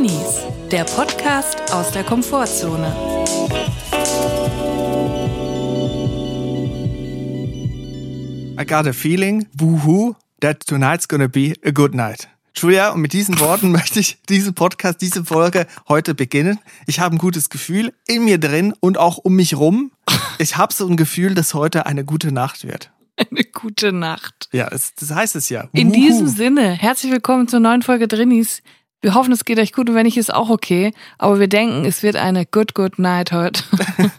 Drinnies, der Podcast aus der Komfortzone. I got a feeling, woohoo, that tonight's gonna be a good night. Julia, und mit diesen Worten möchte ich diesen Podcast, diese Folge heute beginnen. Ich habe ein gutes Gefühl in mir drin und auch um mich rum. Ich habe so ein Gefühl, dass heute eine gute Nacht wird. Eine gute Nacht. Ja, das heißt es ja. In diesem Sinne, herzlich willkommen zur neuen Folge Drinnies. Wir hoffen, es geht euch gut und wenn nicht, ist auch okay. Aber wir denken, es wird eine good, good night heute.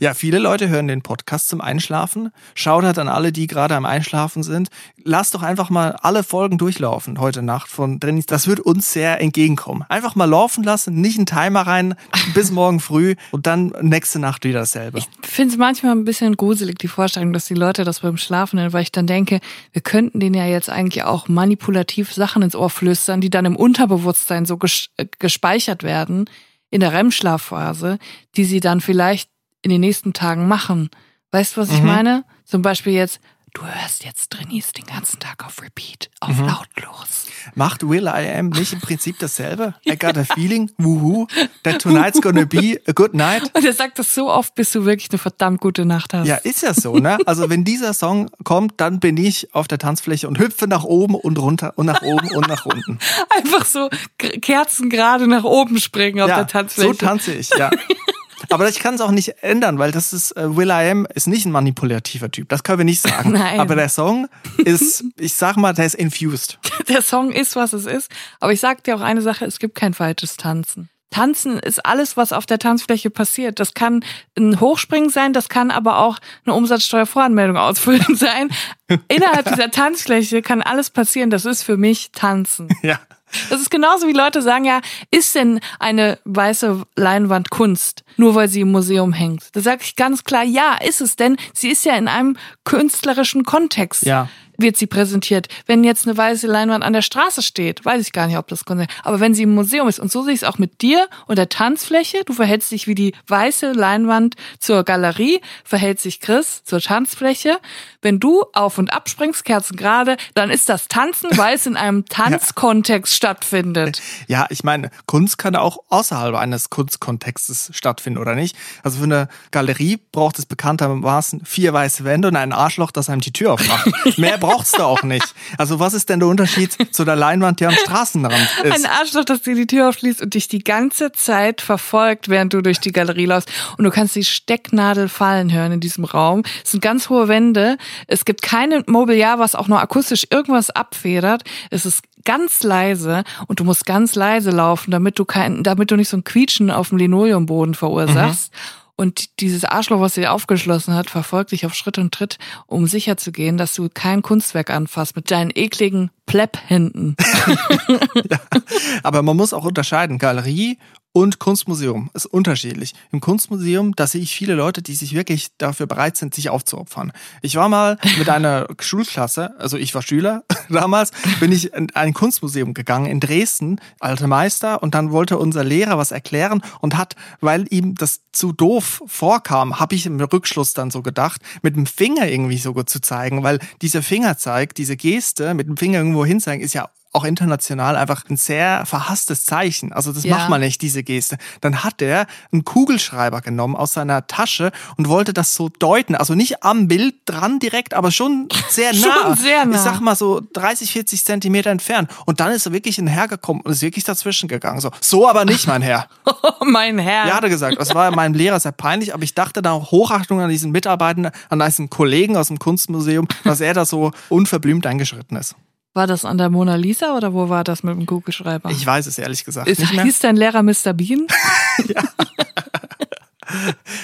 Ja, viele Leute hören den Podcast zum Einschlafen. Schaut halt an alle, die gerade am Einschlafen sind. Lasst doch einfach mal alle Folgen durchlaufen heute Nacht von Drinnies. Das wird uns sehr entgegenkommen. Einfach mal laufen lassen, nicht einen Timer rein bis morgen früh und dann nächste Nacht wieder dasselbe. Ich finde es manchmal ein bisschen gruselig, die Vorstellung, dass die Leute das beim Schlafen nennen, weil ich dann denke, wir könnten denen ja jetzt eigentlich auch manipulativ Sachen ins Ohr flüstern, die dann im Unterbewusstsein so ges äh, gespeichert werden in der REM-Schlafphase, die sie dann vielleicht in den nächsten Tagen machen. Weißt du, was ich Mhm. meine? Zum Beispiel jetzt, du hörst jetzt Drinnies den ganzen Tag auf Repeat, auf Mhm. lautlos. Macht Will I Am nicht im Prinzip dasselbe? I got a feeling, woohoo, that tonight's gonna be a good night. Und er sagt das so oft, bis du wirklich eine verdammt gute Nacht hast. Ja, ist ja so, ne? Also wenn dieser Song kommt, dann bin ich auf der Tanzfläche und hüpfe nach oben und runter und nach oben und nach unten. Einfach so Kerzen gerade nach oben springen auf ja, der Tanzfläche. so tanze ich, ja. Aber ich kann es auch nicht ändern, weil das ist, äh, Will I Am ist nicht ein manipulativer Typ. Das können wir nicht sagen. Nein. Aber der Song ist, ich sag mal, der ist infused. der Song ist, was es ist. Aber ich sag dir auch eine Sache, es gibt kein falsches Tanzen. Tanzen ist alles, was auf der Tanzfläche passiert. Das kann ein Hochspringen sein, das kann aber auch eine Umsatzsteuervoranmeldung ausfüllen sein. Innerhalb dieser Tanzfläche kann alles passieren. Das ist für mich Tanzen. Ja. Das ist genauso wie Leute sagen, ja, ist denn eine weiße Leinwand Kunst, nur weil sie im Museum hängt? Da sage ich ganz klar, ja, ist es, denn sie ist ja in einem künstlerischen Kontext. Ja. Wird sie präsentiert. Wenn jetzt eine weiße Leinwand an der Straße steht, weiß ich gar nicht, ob das Kunst ist. Aber wenn sie im Museum ist, und so sehe ich es auch mit dir und der Tanzfläche, du verhältst dich wie die weiße Leinwand zur Galerie, verhält sich Chris zur Tanzfläche. Wenn du auf und abspringst, Kerzen gerade, dann ist das Tanzen, weil es in einem Tanzkontext stattfindet. Ja, ich meine, Kunst kann auch außerhalb eines Kunstkontextes stattfinden, oder nicht? Also für eine Galerie braucht es bekanntermaßen vier weiße Wände und ein Arschloch, das einem die Tür aufmacht. Mehr brauchst du auch nicht. Also was ist denn der Unterschied zu der Leinwand, die am Straßenrand ist? Ein Arschloch, das dir die Tür aufschließt und dich die ganze Zeit verfolgt, während du durch die Galerie läufst. Und du kannst die Stecknadel fallen hören in diesem Raum. Es sind ganz hohe Wände. Es gibt kein Mobiliar, was auch nur akustisch irgendwas abfedert. Es ist ganz leise und du musst ganz leise laufen, damit du kein, damit du nicht so ein Quietschen auf dem Linoleumboden verursachst. Und dieses Arschloch, was dir aufgeschlossen hat, verfolgt dich auf Schritt und Tritt, um sicher zu gehen, dass du kein Kunstwerk anfasst mit deinen ekligen Plepp-Händen. Aber man muss auch unterscheiden. Galerie und Kunstmuseum ist unterschiedlich. Im Kunstmuseum, da sehe ich viele Leute, die sich wirklich dafür bereit sind, sich aufzuopfern. Ich war mal mit einer Schulklasse, also ich war Schüler damals, bin ich in ein Kunstmuseum gegangen in Dresden, alte Meister, und dann wollte unser Lehrer was erklären und hat, weil ihm das zu doof vorkam, habe ich im Rückschluss dann so gedacht, mit dem Finger irgendwie so gut zu zeigen, weil dieser Fingerzeig, diese Geste, mit dem Finger irgendwo hinzeigen, ist ja auch international einfach ein sehr verhasstes Zeichen. Also das Ja. macht man nicht, diese Geste. Dann hat er einen Kugelschreiber genommen aus seiner Tasche und wollte das so deuten. Also nicht am Bild dran direkt, aber schon sehr Schon nah. sehr nah. Ich sag mal so 30, 40 Zentimeter entfernt. Und dann ist er wirklich ein Herr gekommen und ist wirklich dazwischen gegangen. So, so aber nicht, mein Herr. Oh, mein Herr. Ja, hat er gesagt. Das war meinem Lehrer sehr peinlich, aber ich dachte da auch Hochachtung an diesen Mitarbeitenden, an diesen Kollegen aus dem Kunstmuseum, dass er da so unverblümt eingeschritten ist. War das an der Mona Lisa oder wo war das mit dem Kugelschreiber? Ich weiß es ehrlich gesagt Ist, nicht mehr. hieß dein Lehrer Mr. Bean?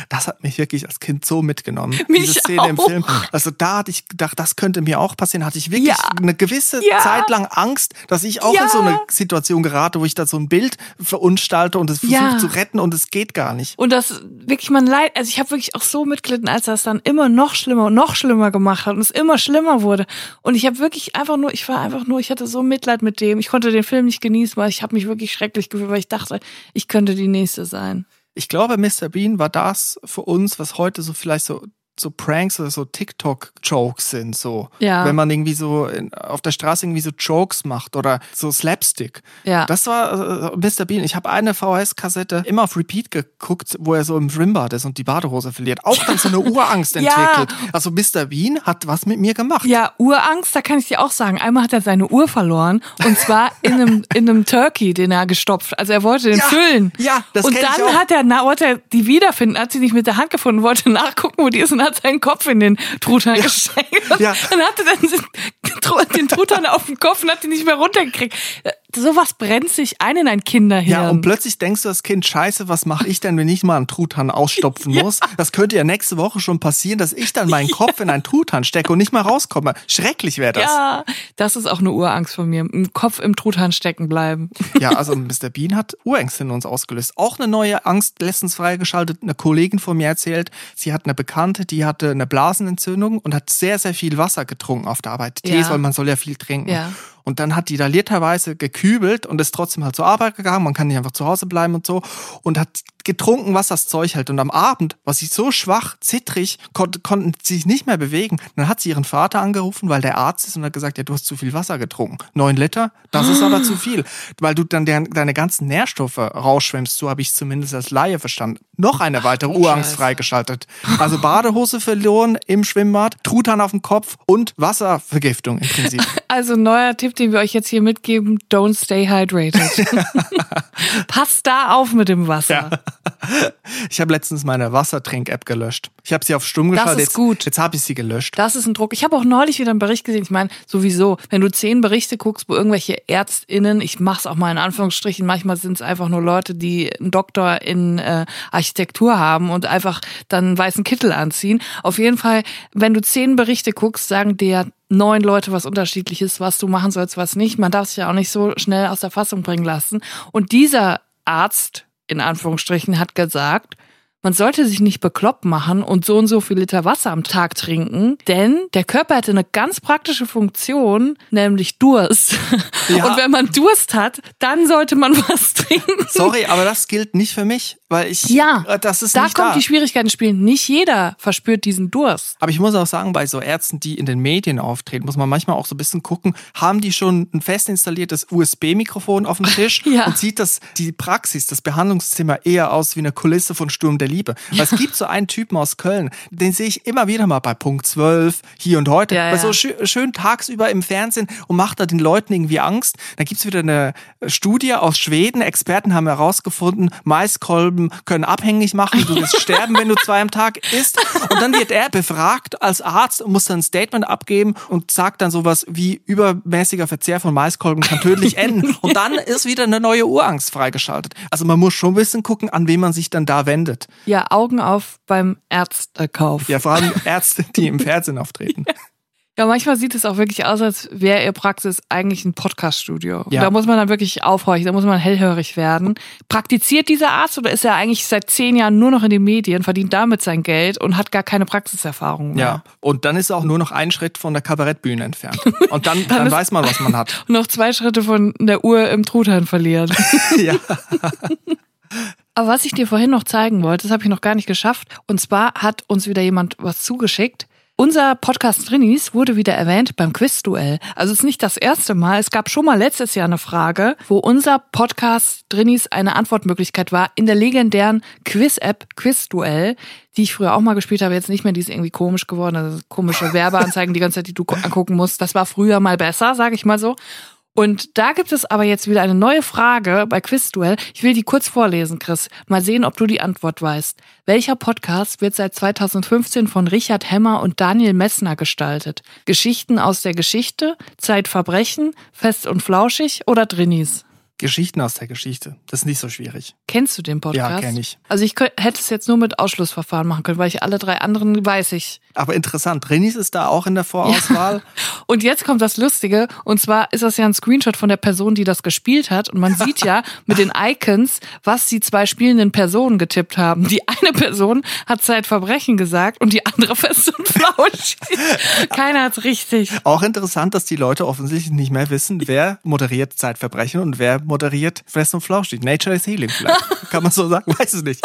Das hat mich wirklich als Kind so mitgenommen. Mich diese Szene im auch. Film. Also da hatte ich gedacht, das könnte mir auch passieren. Hatte ich wirklich Ja. eine gewisse Ja. Zeit lang Angst, dass ich auch Ja. in so eine Situation gerate, wo ich da so ein Bild verunstalte und es versuche zu retten und es geht gar nicht. Und das wirklich man leid, also ich habe wirklich auch so mitgelitten, als er es dann immer noch schlimmer und noch schlimmer gemacht hat und es immer schlimmer wurde. Und ich habe wirklich einfach nur, ich war einfach nur, ich hatte so Mitleid mit dem. Ich konnte den Film nicht genießen, weil ich habe mich wirklich schrecklich gefühlt, weil ich dachte, ich könnte die nächste sein. Ich glaube, Mr. Bean war das für uns, was heute so vielleicht so so Pranks oder so TikTok-Jokes sind, so. Ja. Wenn man irgendwie so in, auf der Straße irgendwie so Jokes macht oder so Slapstick. Ja. Das war äh, Mr. Bean. Ich habe eine VHS-Kassette immer auf Repeat geguckt, wo er so im Schwimmbad ist und die Badehose verliert. Auch dann so eine Urangst Ja. entwickelt. Also Mr. Bean hat was mit mir gemacht. Ja, Urangst, da kann ich dir auch sagen. Einmal hat er seine Uhr verloren und zwar in einem, in einem Turkey, den er gestopft. Also er wollte den Ja, füllen. ja, das Und kenn ich dann auch. hat er, na, wollte er die wiederfinden, hat sie nicht mit der Hand gefunden, wollte nachgucken, wo die ist und hat seinen Kopf in den Truthahn gesteckt. Und Ja. dann hatte den, den Truthahn auf dem Kopf und hat ihn nicht mehr runtergekriegt. Sowas brennt sich ein in ein Kinderhirn. Ja, und plötzlich denkst du als Kind, scheiße, was mache ich denn, wenn ich mal einen Truthahn ausstopfen muss? Das könnte ja nächste Woche schon passieren, dass ich dann meinen Kopf in einen Truthahn stecke und nicht mal rauskomme. Schrecklich wäre das. ja, das ist auch eine Urangst von mir. Im Kopf im Truthahn stecken bleiben. Ja, also Mr. Bean hat Urängste in uns ausgelöst. Auch eine neue Angst letztens freigeschaltet. Eine Kollegin von mir erzählt, sie hat eine Bekannte, die hatte eine Blasenentzündung und hat sehr, sehr viel Wasser getrunken auf der Arbeit. Tees, Ja. weil man soll ja viel trinken. Ja. Und dann hat die da literweise gekübelt und ist trotzdem halt zur Arbeit gegangen. Man kann nicht einfach zu Hause bleiben und so. Und hat getrunken, was das Zeug hält. Und am Abend war sie so schwach, zittrig, kon konnten sie sich nicht mehr bewegen. Dann hat sie ihren Vater angerufen, weil der Arzt ist und hat gesagt, ja, du hast zu viel Wasser getrunken. Neun Liter, das ist aber zu viel. Weil du dann der, deine ganzen Nährstoffe rausschwemmst. So habe ich es zumindest als Laie verstanden. Noch eine weitere Urangst Scheiße. freigeschaltet. Also Badehose verloren im Schwimmbad, Truthahn auf dem Kopf und Wasservergiftung im Prinzip. Also neuer Tipp, den wir euch jetzt hier mitgeben, don't stay hydrated. Passt da auf mit dem Wasser. Ich habe letztens meine Wassertrink-App gelöscht. Ich habe sie auf stumm Das geschaltet. ist jetzt, gut. Jetzt habe ich sie gelöscht. Das ist ein Druck. Ich habe auch neulich wieder einen Bericht gesehen. Ich meine, sowieso, wenn du zehn Berichte guckst, wo irgendwelche ÄrztInnen, ich mach's auch mal in Anführungsstrichen, manchmal sind es einfach nur Leute, die einen Doktor in äh, Architektur haben und einfach dann einen weißen Kittel anziehen. Auf jeden Fall, wenn du zehn Berichte guckst, sagen dir neun Leute was unterschiedliches, was du machen sollst, was nicht. Man darf sich ja auch nicht so schnell aus der Fassung bringen lassen. Und dieser Arzt, in Anführungsstrichen, hat gesagt, man sollte sich nicht bekloppt machen und so und so viel Liter Wasser am Tag trinken, denn der Körper hätte eine ganz praktische Funktion, nämlich Durst. Ja. Und wenn man Durst hat, dann sollte man was trinken. Sorry, aber das gilt nicht für mich, weil ich, Ja, äh, das ist da nicht kommt da. die Schwierigkeit ins Spiel. Nicht jeder verspürt diesen Durst. Aber ich muss auch sagen, bei so Ärzten, die in den Medien auftreten, muss man manchmal auch so ein bisschen gucken, haben die schon ein fest installiertes USB-Mikrofon auf dem Tisch Ja. und sieht das, die Praxis, das Behandlungszimmer eher aus wie eine Kulisse von Sturm der Liebe. Weil es gibt so einen Typen aus Köln, den sehe ich immer wieder mal bei Punkt 12, hier und heute, Ja, ja. so schön, schön tagsüber im Fernsehen und macht da den Leuten irgendwie Angst. Da gibt's wieder eine Studie aus Schweden. Experten haben herausgefunden, Maiskolben können abhängig machen. Du wirst sterben, wenn du zwei am Tag isst. Und dann wird er befragt als Arzt und muss dann ein Statement abgeben und sagt dann sowas wie übermäßiger Verzehr von Maiskolben kann tödlich enden. Und dann ist wieder eine neue Urangst freigeschaltet. Also man muss schon ein bisschen gucken, an wen man sich dann da wendet. Ja, Augen auf beim Ärztekauf. Ja, vor allem Ärzte, die im Fernsehen auftreten. Ja, manchmal sieht es auch wirklich aus, als wäre ihr Praxis eigentlich ein Podcaststudio. Ja. Da muss man dann wirklich aufhorchen, da muss man hellhörig werden. Praktiziert dieser Arzt oder ist er eigentlich seit zehn Jahren nur noch in den Medien, verdient damit sein Geld und hat gar keine Praxiserfahrung mehr? Ja, und dann ist er auch nur noch ein Schritt von der Kabarettbühne entfernt. Und dann, dann ist- weiß man, was man hat. Und noch zwei Schritte von der Uhr im Truthahn verlieren. ja. Aber was ich dir vorhin noch zeigen wollte, das habe ich noch gar nicht geschafft. Und zwar hat uns wieder jemand was zugeschickt. Unser Podcast Trinis wurde wieder erwähnt beim Quizduell. Also es ist nicht das erste Mal. Es gab schon mal letztes Jahr eine Frage, wo unser Podcast Trinis eine Antwortmöglichkeit war in der legendären Quiz-App Quizduell, die ich früher auch mal gespielt habe, jetzt nicht mehr. Die ist irgendwie komisch geworden. Also komische Werbeanzeigen die ganze Zeit, die du angucken musst. Das war früher mal besser, sage ich mal so. Und da gibt es aber jetzt wieder eine neue Frage bei Quizduell. Ich will die kurz vorlesen, Chris. Mal sehen, ob du die Antwort weißt. Welcher Podcast wird seit 2015 von Richard Hemmer und Daniel Messner gestaltet? Geschichten aus der Geschichte, Zeitverbrechen, Fest und Flauschig oder Drinnies? Geschichten aus der Geschichte. Das ist nicht so schwierig. Kennst du den Podcast? Ja, kenn ich. Also ich hätte es jetzt nur mit Ausschlussverfahren machen können, weil ich alle drei anderen weiß ich. Aber interessant, Renis ist da auch in der Vorauswahl. Und jetzt kommt das Lustige, und zwar ist das ja ein Screenshot von der Person, die das gespielt hat. Und man sieht ja mit den Icons, was die zwei spielenden Personen getippt haben. Die eine Person hat Zeitverbrechen gesagt und die andere Fest und Flausch. Keiner hat's richtig. Auch interessant, dass die Leute offensichtlich nicht mehr wissen, wer moderiert Zeitverbrechen und wer moderiert Fest und Flauschig. Nature is Healing vielleicht. Kann man so sagen? Weiß es nicht.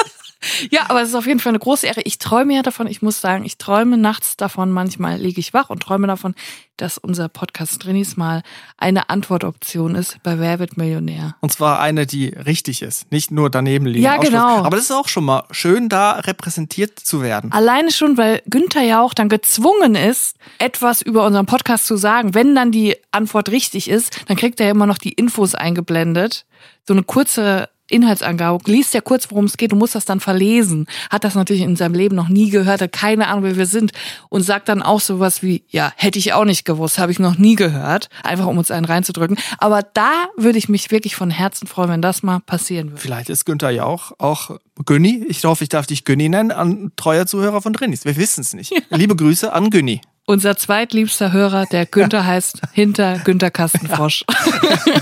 Ja, aber es ist auf jeden Fall eine große Ehre. Ich träume ja davon, ich muss sagen, ich träume nachts davon, manchmal liege ich wach und träume davon, dass unser Podcast Drinis mal eine Antwortoption ist bei Wer wird Millionär. Und zwar eine, die richtig ist, nicht nur daneben liegen. Ja, genau. Aber das ist auch schon mal schön, da repräsentiert zu werden. Alleine schon, weil Günther ja auch dann gezwungen ist, etwas über unseren Podcast zu sagen. Wenn dann die Antwort richtig ist, dann kriegt er ja immer noch die Infos eingeblendet. So eine kurze Inhaltsangabe, liest ja kurz, worum es geht, du musst das dann verlesen. Hat das natürlich in seinem Leben noch nie gehört, hat keine Ahnung, wer wir sind und sagt dann auch sowas wie, ja, hätte ich auch nicht gewusst, habe ich noch nie gehört, einfach um uns einen reinzudrücken. Aber da würde ich mich wirklich von Herzen freuen, wenn das mal passieren würde. Vielleicht ist Günther ja auch, auch Günni, ich hoffe, ich darf dich Günni nennen, an treuer Zuhörer von Drinis. Wir wissen es nicht. Ja. Liebe Grüße an Günni. Unser zweitliebster Hörer, der Günther heißt hinter Günther Kastenfrosch.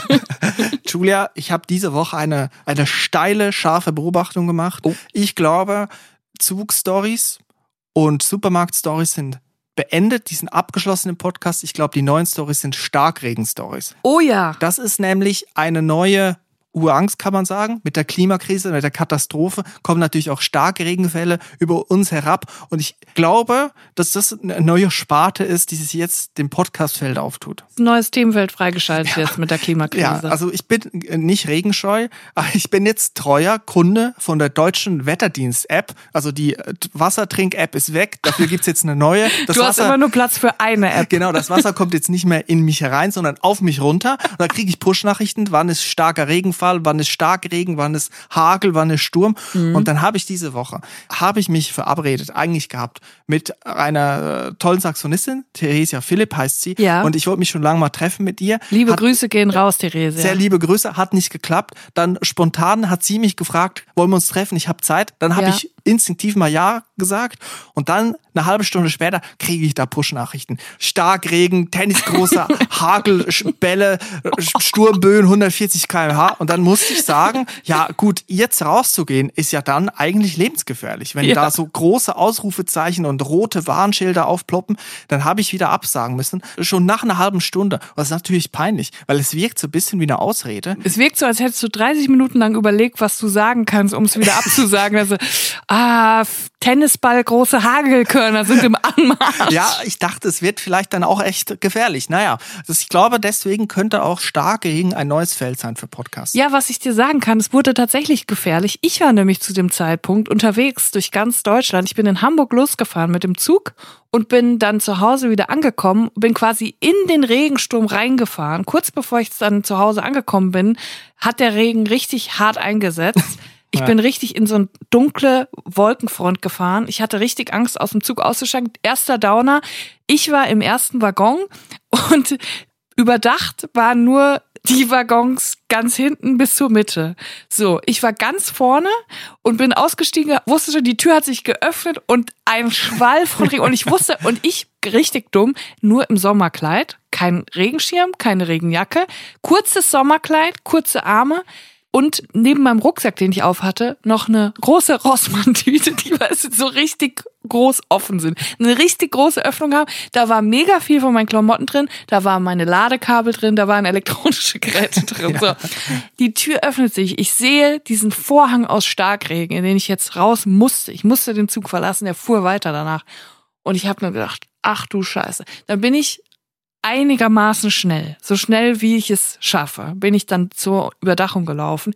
Julia, ich habe diese Woche eine, eine steile, scharfe Beobachtung gemacht. Oh. Ich glaube, Zugstories und Supermarktstories sind beendet, die sind abgeschlossen im Podcast. Ich glaube, die neuen Stories sind Starkregen-Stories. Oh ja. Das ist nämlich eine neue Urangst, kann man sagen. Mit der Klimakrise, mit der Katastrophe kommen natürlich auch starke Regenfälle über uns herab. Und ich glaube, dass das eine neue Sparte ist, die sich jetzt dem Podcastfeld auftut. Neues Themenfeld freigeschaltet ja. jetzt mit der Klimakrise. Ja, also ich bin nicht regenscheu, aber ich bin jetzt treuer Kunde von der deutschen Wetterdienst-App. Also die Wassertrink-App ist weg, dafür gibt's jetzt eine neue. Das du Wasser, hast immer nur Platz für eine App. Genau, das Wasser kommt jetzt nicht mehr in mich herein, sondern auf mich runter. Und da kriege ich Push-Nachrichten, wann ist starker Regenfall Regenfall, wann ist Starkregen, wann ist Hagel, wann ist Sturm. Mhm. Und dann habe ich diese Woche, habe ich mich verabredet, eigentlich gehabt, mit einer äh, tollen Saxonistin, Theresia Philipp heißt sie. Ja. Und ich wollte mich schon lange mal treffen mit ihr. Liebe hat, Grüße gehen raus, Theresia. Sehr liebe Grüße, hat nicht geklappt. Dann spontan hat sie mich gefragt, wollen wir uns treffen? Ich habe Zeit. Dann habe ja. ich instinktiv mal Ja gesagt. Und dann eine halbe Stunde später kriege ich da Push-Nachrichten. Starkregen, tennisgroßer Hagel, Bälle, Sturmböen, 140 kmh. Und dann musste ich sagen, ja gut, jetzt rauszugehen ist ja dann eigentlich lebensgefährlich. Wenn ja. da so große Ausrufezeichen und rote Warnschilder aufploppen, dann habe ich wieder absagen müssen. Schon nach einer halben Stunde. das ist natürlich peinlich, weil es wirkt so ein bisschen wie eine Ausrede. Es wirkt so, als hättest du 30 Minuten lang überlegt, was du sagen kannst, um es wieder abzusagen. Also, ah, Tennisball, große Hagelkörner sind im Anmarsch. ja, ich dachte, es wird vielleicht dann auch echt gefährlich. Naja, ich glaube, deswegen könnte auch stark gegen ein neues Feld sein für Podcasts. Ja, was ich dir sagen kann, es wurde tatsächlich gefährlich. Ich war nämlich zu dem Zeitpunkt unterwegs durch ganz Deutschland. Ich bin in Hamburg losgefahren mit dem Zug und bin dann zu Hause wieder angekommen, bin quasi in den Regensturm reingefahren. Kurz bevor ich dann zu Hause angekommen bin, hat der Regen richtig hart eingesetzt. Ich ja. bin richtig in so eine dunkle Wolkenfront gefahren. Ich hatte richtig Angst, aus dem Zug auszusteigen. Erster Downer. Ich war im ersten Waggon und überdacht waren nur die Waggons ganz hinten bis zur Mitte. So, ich war ganz vorne und bin ausgestiegen, wusste schon, die Tür hat sich geöffnet und ein Schwall von Regen. Und ich wusste, und ich richtig dumm, nur im Sommerkleid, kein Regenschirm, keine Regenjacke, kurzes Sommerkleid, kurze Arme und neben meinem Rucksack, den ich auf hatte, noch eine große Rossmann-Tüte, die weißt so richtig groß offen sind. Eine richtig große Öffnung haben. Da war mega viel von meinen Klamotten drin. Da waren meine Ladekabel drin. Da waren elektronische Geräte drin. ja. so. Die Tür öffnet sich. Ich sehe diesen Vorhang aus Starkregen, in den ich jetzt raus musste. Ich musste den Zug verlassen. Der fuhr weiter danach. Und ich habe mir gedacht, ach du Scheiße. Dann bin ich einigermaßen schnell, so schnell wie ich es schaffe, bin ich dann zur Überdachung gelaufen.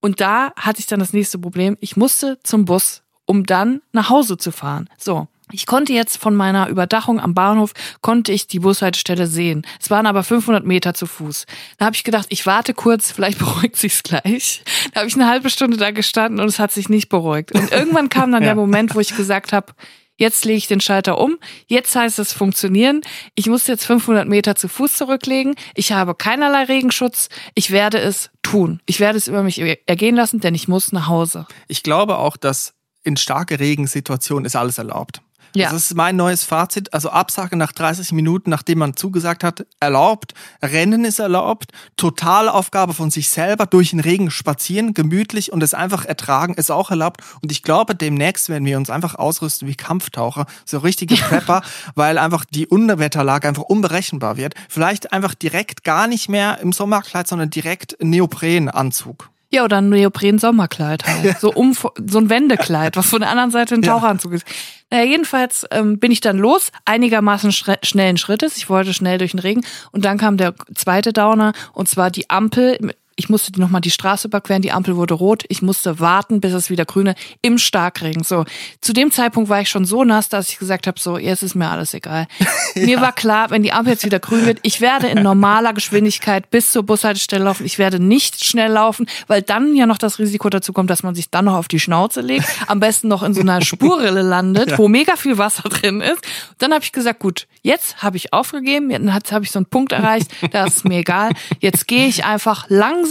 Und da hatte ich dann das nächste Problem. Ich musste zum Bus, um dann nach Hause zu fahren. So. Ich konnte jetzt von meiner Überdachung am Bahnhof, konnte ich die Bushaltestelle sehen. Es waren aber 500 Meter zu Fuß. Da habe ich gedacht, ich warte kurz, vielleicht beruhigt sich's gleich. Da habe ich eine halbe Stunde da gestanden und es hat sich nicht beruhigt. Und irgendwann kam dann ja. der Moment, wo ich gesagt habe, Jetzt lege ich den Schalter um. Jetzt heißt es funktionieren. Ich muss jetzt 500 Meter zu Fuß zurücklegen. Ich habe keinerlei Regenschutz. Ich werde es tun. Ich werde es über mich ergehen lassen, denn ich muss nach Hause. Ich glaube auch, dass in starke Regensituationen ist alles erlaubt. Ja. Das ist mein neues Fazit. Also Absage nach 30 Minuten, nachdem man zugesagt hat, erlaubt. Rennen ist erlaubt. Totalaufgabe von sich selber durch den Regen spazieren, gemütlich und es einfach ertragen ist auch erlaubt. Und ich glaube, demnächst werden wir uns einfach ausrüsten wie Kampftaucher, so richtige Prepper, weil einfach die Unwetterlage einfach unberechenbar wird. Vielleicht einfach direkt gar nicht mehr im Sommerkleid, sondern direkt Neoprenanzug. Ja, oder ein Neopren-Sommerkleid halt. So, um, so ein Wendekleid, was von der anderen Seite ein Taucheranzug ist. Naja, jedenfalls ähm, bin ich dann los, einigermaßen schnellen Schrittes. Ich wollte schnell durch den Regen. Und dann kam der zweite Downer, und zwar die Ampel. Ich musste nochmal die Straße überqueren, die Ampel wurde rot. Ich musste warten, bis es wieder grüne im Starkregen. So, zu dem Zeitpunkt war ich schon so nass, dass ich gesagt habe, so, jetzt ist mir alles egal. Mir war klar, wenn die Ampel jetzt wieder grün wird, ich werde in normaler Geschwindigkeit bis zur Bushaltestelle laufen. Ich werde nicht schnell laufen, weil dann ja noch das Risiko dazu kommt, dass man sich dann noch auf die Schnauze legt, am besten noch in so einer Spurrille landet, wo mega viel Wasser drin ist. Dann habe ich gesagt, gut, jetzt habe ich aufgegeben, jetzt habe ich so einen Punkt erreicht, da ist mir egal. Jetzt gehe ich einfach langsam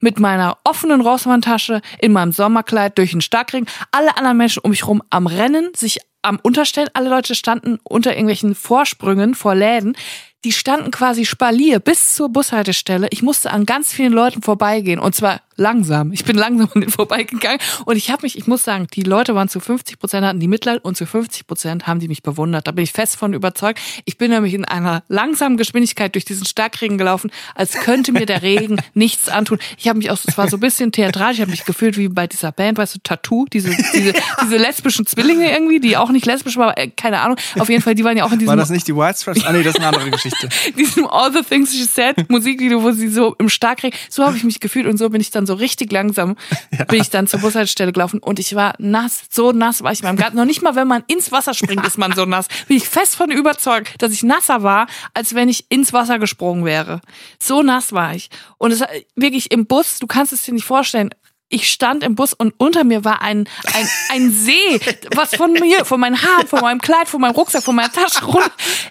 mit meiner offenen Rossmann-Tasche in meinem Sommerkleid durch den Starkregen. Alle anderen Menschen um mich rum am Rennen, sich am Unterstellen. Alle Leute standen unter irgendwelchen Vorsprüngen vor Läden. Die standen quasi Spalier bis zur Bushaltestelle. Ich musste an ganz vielen Leuten vorbeigehen und zwar langsam. Ich bin langsam an denen vorbeigegangen und ich habe mich, ich muss sagen, die Leute waren zu 50 Prozent hatten die Mitleid und zu 50 Prozent haben die mich bewundert. Da bin ich fest von überzeugt. Ich bin nämlich in einer langsamen Geschwindigkeit durch diesen Starkregen gelaufen, als könnte mir der Regen nichts antun. Ich habe mich auch, es war so ein bisschen theatralisch, ich habe mich gefühlt wie bei dieser Band, weißt du, Tattoo, diese, diese, diese lesbischen Zwillinge irgendwie, die auch nicht lesbisch waren, aber äh, keine Ahnung. Auf jeden Fall, die waren ja auch in diesem War das nicht die White Stripes? Ah nee, das ist eine andere Geschichte. diesem All the Things She Said Musikvideo, wo sie so im Starkregen, so habe ich mich gefühlt und so bin ich dann so richtig langsam, bin ich dann zur Bushaltestelle gelaufen und ich war nass, so nass war ich in meinem Garten. Noch nicht mal, wenn man ins Wasser springt, ist man so nass. Bin ich fest von überzeugt, dass ich nasser war, als wenn ich ins Wasser gesprungen wäre. So nass war ich. Und es wirklich im Bus, du kannst es dir nicht vorstellen, ich stand im Bus und unter mir war ein, ein, ein See, was von mir, von meinen Haaren, von meinem Kleid, von meinem Rucksack, von meiner Tasche runter,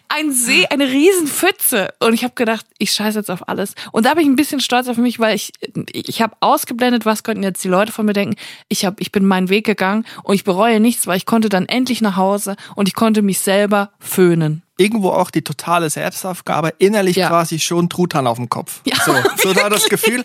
ein See, eine Riesenpfütze. Und ich habe gedacht, ich scheiße jetzt auf alles. Und da bin ich ein bisschen stolz auf mich, weil ich, ich habe ausgeblendet, was könnten jetzt die Leute von mir denken. Ich, hab, ich bin meinen Weg gegangen und ich bereue nichts, weil ich konnte dann endlich nach Hause und ich konnte mich selber föhnen irgendwo auch die totale Selbstaufgabe, innerlich Ja. quasi schon Truthahn auf dem Kopf. Ja. So, so war das Gefühl.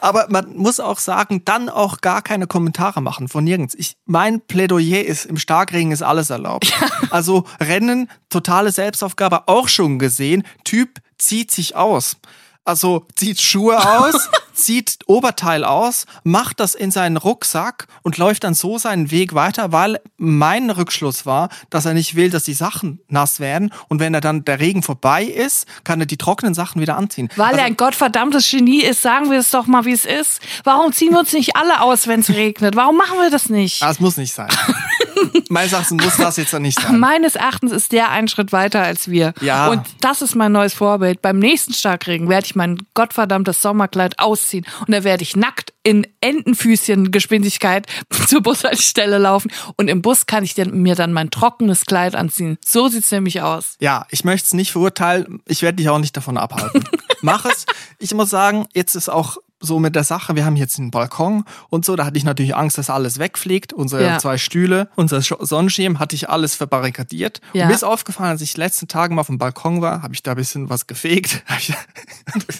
Aber man muss auch sagen, dann auch gar keine Kommentare machen von nirgends. Ich, mein Plädoyer ist, im Starkregen ist alles erlaubt. Also Rennen, totale Selbstaufgabe, auch schon gesehen. Typ zieht sich aus. Also zieht Schuhe aus, zieht Oberteil aus, macht das in seinen Rucksack und läuft dann so seinen Weg weiter, weil mein Rückschluss war, dass er nicht will, dass die Sachen nass werden und wenn er dann der Regen vorbei ist, kann er die trockenen Sachen wieder anziehen. Weil Also- er ein gottverdammtes Genie ist, sagen wir es doch mal, wie es ist. Warum ziehen wir uns nicht alle aus, wenn es regnet? Warum machen wir das nicht? Ah, es muss nicht sein. Meines Erachtens muss das jetzt dann nicht sein. Meines Erachtens ist der einen Schritt weiter als wir. Ja. Und das ist mein neues Vorbild. Beim nächsten Starkregen werde ich mein gottverdammtes Sommerkleid ausziehen und da werde ich nackt in Entenfüßchen-Geschwindigkeit zur Bushaltestelle laufen und im Bus kann ich mir dann mein trockenes Kleid anziehen. So sieht's nämlich aus. Ja, ich möchte es nicht verurteilen. Ich werde dich auch nicht davon abhalten. Mach es. Ich muss sagen, jetzt ist auch so mit der Sache, wir haben jetzt einen Balkon und so, da hatte ich natürlich Angst, dass alles wegfliegt. Unsere Ja. zwei Stühle, unser Sch- Sonnenschirm hatte ich alles verbarrikadiert. Ja. Und mir ist aufgefallen, als ich die letzten Tage mal auf dem Balkon war, habe ich da ein bisschen was gefegt.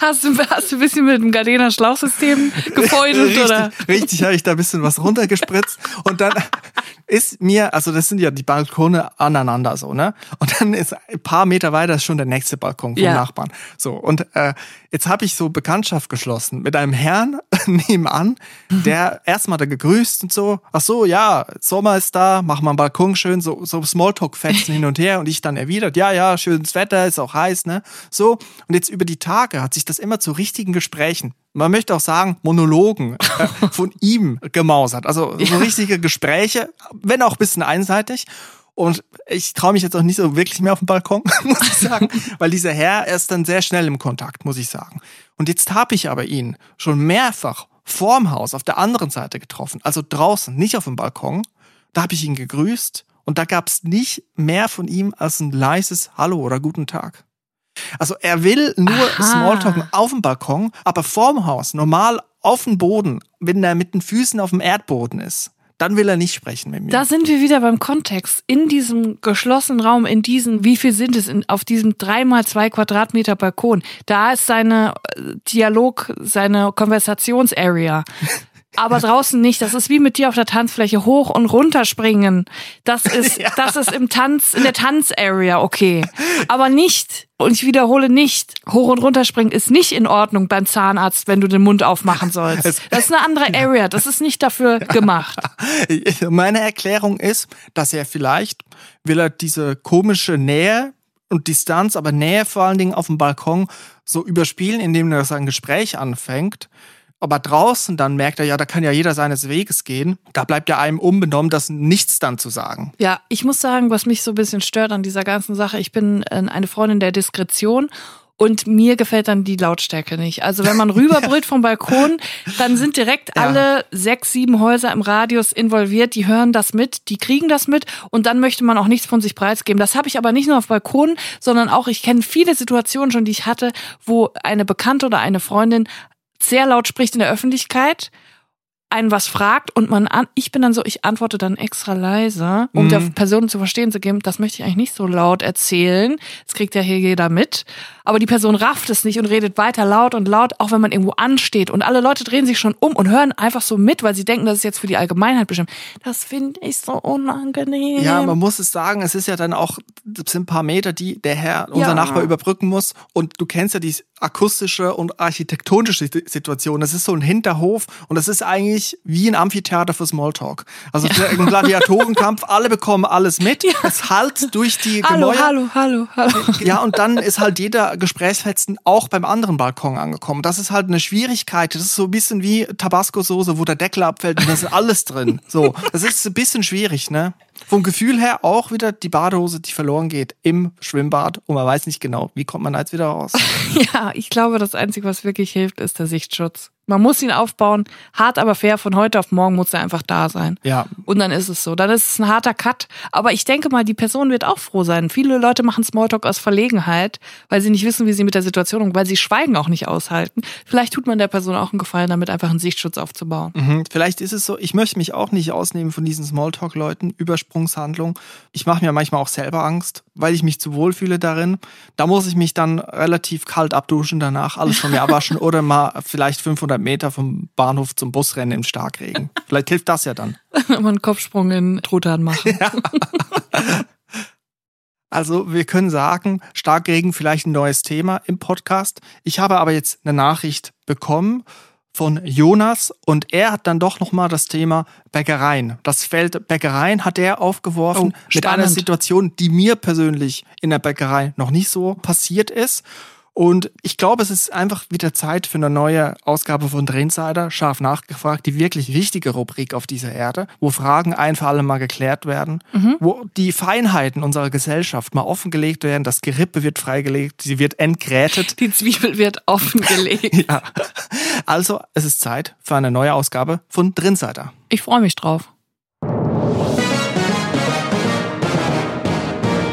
Hast du, hast du ein bisschen mit dem Gardena Schlauchsystem gefeudelt oder? Richtig, richtig habe ich da ein bisschen was runtergespritzt und dann ist mir, also das sind ja die Balkone aneinander so, ne? Und dann ist ein paar Meter weiter ist schon der nächste Balkon vom Ja. Nachbarn. So, und äh, jetzt habe ich so Bekanntschaft geschlossen mit einem Herrn nebenan, der erstmal da gegrüßt und so, ach so, ja, Sommer ist da, mach mal einen Balkon schön, so, so Smalltalk-Fetzen hin und her und ich dann erwidert, ja, ja, schönes Wetter, ist auch heiß, ne? So, und jetzt über die Tage hat sich das immer zu richtigen Gesprächen man möchte auch sagen, Monologen äh, von ihm gemausert. Also so richtige Gespräche, wenn auch ein bisschen einseitig. Und ich traue mich jetzt auch nicht so wirklich mehr auf den Balkon, muss ich sagen, weil dieser Herr er ist dann sehr schnell im Kontakt, muss ich sagen. Und jetzt habe ich aber ihn schon mehrfach vorm Haus auf der anderen Seite getroffen, also draußen, nicht auf dem Balkon. Da habe ich ihn gegrüßt und da gab es nicht mehr von ihm als ein leises Hallo oder Guten Tag. Also er will nur Aha. Smalltalken auf dem Balkon, aber vorm Haus, normal auf dem Boden, wenn er mit den Füßen auf dem Erdboden ist, dann will er nicht sprechen mit mir. Da sind wir wieder beim Kontext. In diesem geschlossenen Raum, in diesem, wie viel sind es, in, auf diesem drei mal zwei Quadratmeter Balkon, da ist seine äh, Dialog, seine Konversationsarea. Aber draußen nicht. Das ist wie mit dir auf der Tanzfläche hoch und runter springen. Das ist, ja. das ist im Tanz, in der Tanzarea okay. Aber nicht, und ich wiederhole nicht, hoch und runter springen ist nicht in Ordnung beim Zahnarzt, wenn du den Mund aufmachen sollst. Das ist eine andere Area. Das ist nicht dafür gemacht. Meine Erklärung ist, dass er vielleicht will er diese komische Nähe und Distanz, aber Nähe vor allen Dingen auf dem Balkon so überspielen, indem er sein Gespräch anfängt. Aber draußen dann merkt er ja, da kann ja jeder seines Weges gehen. Da bleibt ja einem unbenommen, das nichts dann zu sagen. Ja, ich muss sagen, was mich so ein bisschen stört an dieser ganzen Sache, ich bin äh, eine Freundin der Diskretion und mir gefällt dann die Lautstärke nicht. Also wenn man rüberbrüllt vom Balkon, dann sind direkt ja. alle sechs, sieben Häuser im Radius involviert, die hören das mit, die kriegen das mit und dann möchte man auch nichts von sich preisgeben. Das habe ich aber nicht nur auf Balkonen, sondern auch, ich kenne viele Situationen schon, die ich hatte, wo eine Bekannte oder eine Freundin sehr laut spricht in der Öffentlichkeit einen was fragt und man an, ich bin dann so, ich antworte dann extra leise, um mhm. der Person zu verstehen zu geben, das möchte ich eigentlich nicht so laut erzählen. Das kriegt ja hier jeder mit. Aber die Person rafft es nicht und redet weiter laut und laut, auch wenn man irgendwo ansteht. Und alle Leute drehen sich schon um und hören einfach so mit, weil sie denken, das ist jetzt für die Allgemeinheit bestimmt. Das finde ich so unangenehm. Ja, man muss es sagen, es ist ja dann auch, es sind ein paar Meter, die der Herr, unser ja. Nachbar, überbrücken muss. Und du kennst ja die akustische und architektonische Situation. Das ist so ein Hinterhof und das ist eigentlich wie ein Amphitheater für Smalltalk. Also ja. ein Gladiatorenkampf, alle bekommen alles mit. Ja. Es halt durch die hallo, Gemäuer. Hallo, hallo, hallo. Ja, und dann ist halt jeder Gesprächsfetzen auch beim anderen Balkon angekommen. Das ist halt eine Schwierigkeit. Das ist so ein bisschen wie Tabasco-Soße, wo der Deckel abfällt und da ist alles drin. So, das ist ein bisschen schwierig, ne? Vom Gefühl her auch wieder die Badehose, die verloren geht im Schwimmbad und man weiß nicht genau, wie kommt man da jetzt wieder raus. ja, ich glaube, das Einzige, was wirklich hilft, ist der Sichtschutz. Man muss ihn aufbauen, hart aber fair. Von heute auf morgen muss er einfach da sein. Ja. Und dann ist es so. Dann ist es ein harter Cut. Aber ich denke mal, die Person wird auch froh sein. Viele Leute machen Smalltalk aus Verlegenheit, weil sie nicht wissen, wie sie mit der Situation umgehen, weil sie Schweigen auch nicht aushalten. Vielleicht tut man der Person auch einen Gefallen, damit einfach einen Sichtschutz aufzubauen. Mhm. Vielleicht ist es so, ich möchte mich auch nicht ausnehmen von diesen Smalltalk-Leuten, Übersprungshandlung. Ich mache mir manchmal auch selber Angst, weil ich mich zu wohl fühle darin. Da muss ich mich dann relativ kalt abduschen danach, alles von mir abwaschen oder mal vielleicht 500 500 Meter vom Bahnhof zum Busrennen im Starkregen. Vielleicht hilft das ja dann. Mal einen Kopfsprung in Truthahn machen. Ja. Also wir können sagen, Starkregen vielleicht ein neues Thema im Podcast. Ich habe aber jetzt eine Nachricht bekommen von Jonas und er hat dann doch nochmal das Thema Bäckereien. Das Feld Bäckereien hat er aufgeworfen oh, mit einer Situation, die mir persönlich in der Bäckerei noch nicht so passiert ist. Und ich glaube, es ist einfach wieder Zeit für eine neue Ausgabe von Drinsider, scharf nachgefragt, die wirklich wichtige Rubrik auf dieser Erde, wo Fragen ein für alle Mal geklärt werden, mhm. wo die Feinheiten unserer Gesellschaft mal offengelegt werden, das Gerippe wird freigelegt, sie wird entgrätet. Die Zwiebel wird offengelegt. ja. Also, es ist Zeit für eine neue Ausgabe von Drinsider. Ich freue mich drauf.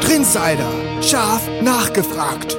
Drinsider, scharf nachgefragt.